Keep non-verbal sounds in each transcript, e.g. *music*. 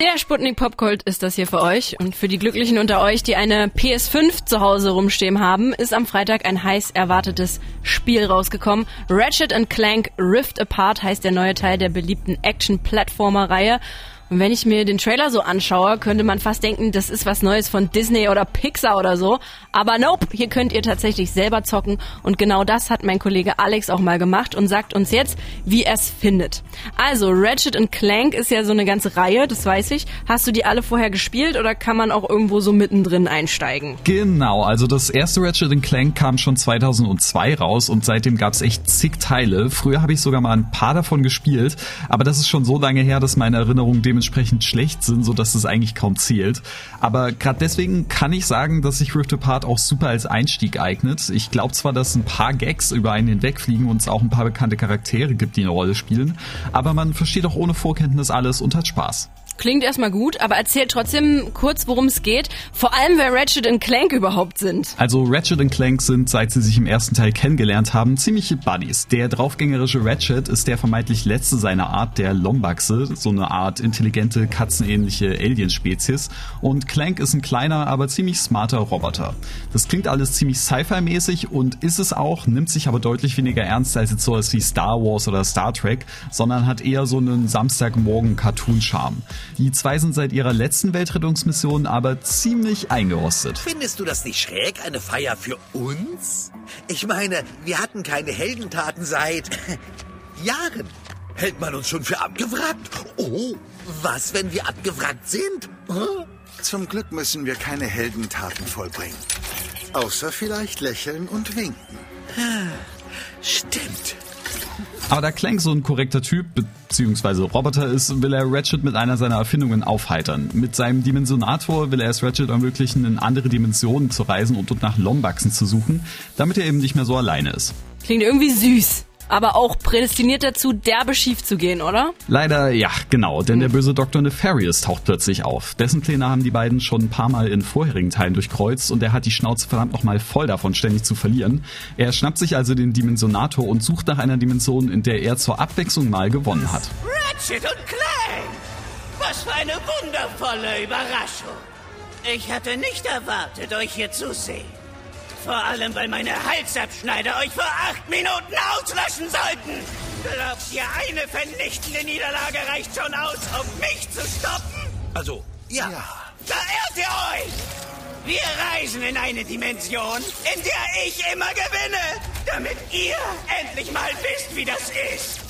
Der Sputnik Popgold ist das hier für euch. Und für die Glücklichen unter euch, die eine PS5 zu Hause rumstehen haben, ist am Freitag ein heiß erwartetes Spiel rausgekommen. Ratchet Clank Rift Apart heißt der neue Teil der beliebten Action-Plattformer-Reihe. Und wenn ich mir den Trailer so anschaue, könnte man fast denken, das ist was Neues von Disney oder Pixar oder so. Aber nope, hier könnt ihr tatsächlich selber zocken. Und genau das hat mein Kollege Alex auch mal gemacht und sagt uns jetzt, wie er es findet. Also, Ratchet Clank ist ja so eine ganze Reihe, das weiß ich. Hast du die alle vorher gespielt oder kann man auch irgendwo so mittendrin einsteigen? Genau, also das erste Ratchet Clank kam schon 2002 raus und seitdem gab es echt zig Teile. Früher habe ich sogar mal ein paar davon gespielt, aber das ist schon so lange her, dass meine Erinnerungen dem dementsprechend schlecht sind, so dass es eigentlich kaum zählt. Aber gerade deswegen kann ich sagen, dass sich Rift Apart auch super als Einstieg eignet. Ich glaube zwar, dass ein paar Gags über einen hinwegfliegen und es auch ein paar bekannte Charaktere gibt, die eine Rolle spielen, aber man versteht auch ohne Vorkenntnis alles und hat Spaß. Klingt erstmal gut, aber erzähl trotzdem kurz, worum es geht. Vor allem, wer Ratchet Clank überhaupt sind. Also Ratchet und Clank sind, seit sie sich im ersten Teil kennengelernt haben, ziemliche Buddies. Der draufgängerische Ratchet ist der vermeintlich letzte seiner Art, der Lombaxe, so eine Art intelligente, katzenähnliche Alienspezies. Und Clank ist ein kleiner, aber ziemlich smarter Roboter. Das klingt alles ziemlich Sci-Fi-mäßig und ist es auch, nimmt sich aber deutlich weniger ernst als jetzt sowas wie Star Wars oder Star Trek, sondern hat eher so einen Samstagmorgen-Cartoon-Charme. Die zwei sind seit ihrer letzten Weltrettungsmission aber ziemlich eingerostet. Findest du das nicht schräg, eine Feier für uns? Ich meine, wir hatten keine Heldentaten seit *laughs* Jahren. Hält man uns schon für abgewrackt? Oh, was, wenn wir abgewrackt sind? Hm? Zum Glück müssen wir keine Heldentaten vollbringen. Außer vielleicht lächeln und winken. Stimmt. Aber da Clank so ein korrekter Typ bzw. Roboter ist, will er Ratchet mit einer seiner Erfindungen aufheitern. Mit seinem Dimensionator will er es Ratchet ermöglichen, in andere Dimensionen zu reisen und dort nach Lombaxen zu suchen, damit er eben nicht mehr so alleine ist. Klingt irgendwie süß aber auch prädestiniert dazu, derbe schief zu gehen, oder? Leider ja, genau, denn der böse Dr. Nefarious taucht plötzlich auf. Dessen Pläne haben die beiden schon ein paar Mal in vorherigen Teilen durchkreuzt und er hat die Schnauze verdammt nochmal voll davon, ständig zu verlieren. Er schnappt sich also den Dimensionator und sucht nach einer Dimension, in der er zur Abwechslung mal gewonnen hat. Ratchet und Clank! Was für eine wundervolle Überraschung! Ich hatte nicht erwartet, euch hier zu sehen. Vor allem, weil meine Halsabschneider euch vor acht Minuten auslöschen sollten. Glaubt ihr, eine vernichtende Niederlage reicht schon aus, um mich zu stoppen? Also, ja. ja. Da irrt ihr euch! Wir reisen in eine Dimension, in der ich immer gewinne, damit ihr endlich mal wisst, wie das ist.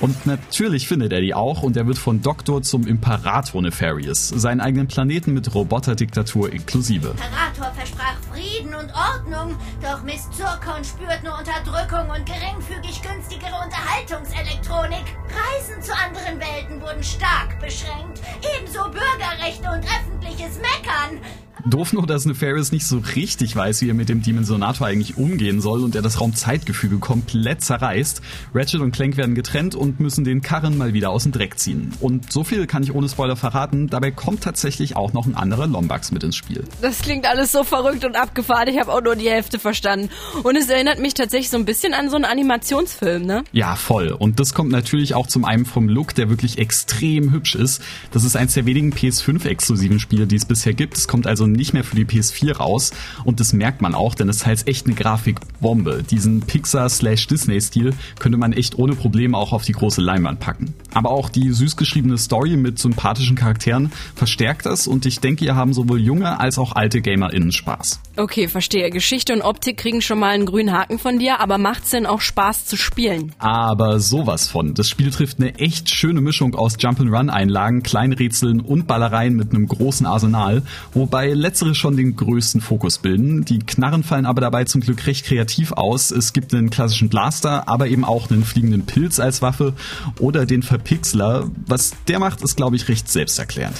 Und natürlich findet er die auch und er wird von Doktor zum Imperator Nefarious, seinen eigenen Planeten mit Roboterdiktatur inklusive. Imperator versprach Frieden und Ordnung, doch Miss Zurkon spürt nur Unterdrückung und geringfügig günstigere Unterhaltungselektronik. Reisen zu anderen Welten wurden stark beschränkt, ebenso Bürgerrechte und öffentliches Meckern. Doof nur, dass Nefarious nicht so richtig weiß, wie er mit dem Dimensionator eigentlich umgehen soll und er das Raumzeitgefüge komplett zerreißt. Ratchet und Clank werden getrennt und müssen den Karren mal wieder aus dem Dreck ziehen. Und so viel kann ich ohne Spoiler verraten, dabei kommt tatsächlich auch noch ein anderer Lombax mit ins Spiel. Das klingt alles so verrückt und abgefahren, ich habe auch nur die Hälfte verstanden. Und es erinnert mich tatsächlich so ein bisschen an so einen Animationsfilm, ne? Ja, voll. Und das kommt natürlich auch zum einen vom Look, der wirklich extrem hübsch ist. Das ist eins der wenigen PS5-exklusiven Spiele, die es bisher gibt. Es kommt also nicht mehr für die PS4 raus und das merkt man auch, denn es ist halt echt eine Grafikbombe. Diesen Pixar-Disney-Stil könnte man echt ohne Probleme auch auf die große Leinwand packen. Aber auch die süß geschriebene Story mit sympathischen Charakteren verstärkt das und ich denke, ihr haben sowohl junge als auch alte GamerInnen Spaß. Okay, verstehe. Geschichte und Optik kriegen schon mal einen grünen Haken von dir, aber macht's denn auch Spaß zu spielen? Aber sowas von. Das Spiel trifft eine echt schöne Mischung aus Jump-and-Run-Einlagen, Kleinrätseln und Ballereien mit einem großen Arsenal, wobei letztere schon den größten Fokus bilden. Die Knarren fallen aber dabei zum Glück recht kreativ aus. Es gibt einen klassischen Blaster, aber eben auch einen fliegenden Pilz als Waffe oder den Verpixler. Was der macht, ist glaube ich recht selbsterklärend.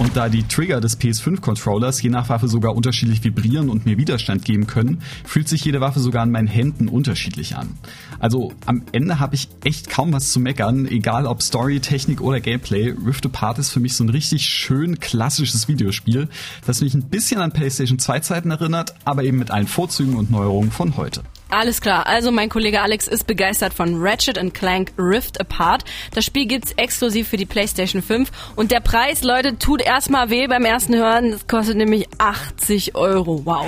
Und da die Trigger des PS5-Controllers je nach Waffe sogar unterschiedlich vibrieren und mir Widerstand geben können, fühlt sich jede Waffe sogar an meinen Händen unterschiedlich an. Also am Ende habe ich echt kaum was zu meckern, egal ob Story, Technik oder Gameplay. Rift Apart ist für mich so ein richtig schön klassisches Videospiel, das mich ein bisschen an PlayStation 2 Zeiten erinnert, aber eben mit allen Vorzügen und Neuerungen von heute. Alles klar, also mein Kollege Alex ist begeistert von Ratchet Clank Rift Apart. Das Spiel gibt's exklusiv für die PlayStation 5 und der Preis, Leute, tut erstmal weh beim ersten Hören. Das kostet nämlich 80 Euro. Wow.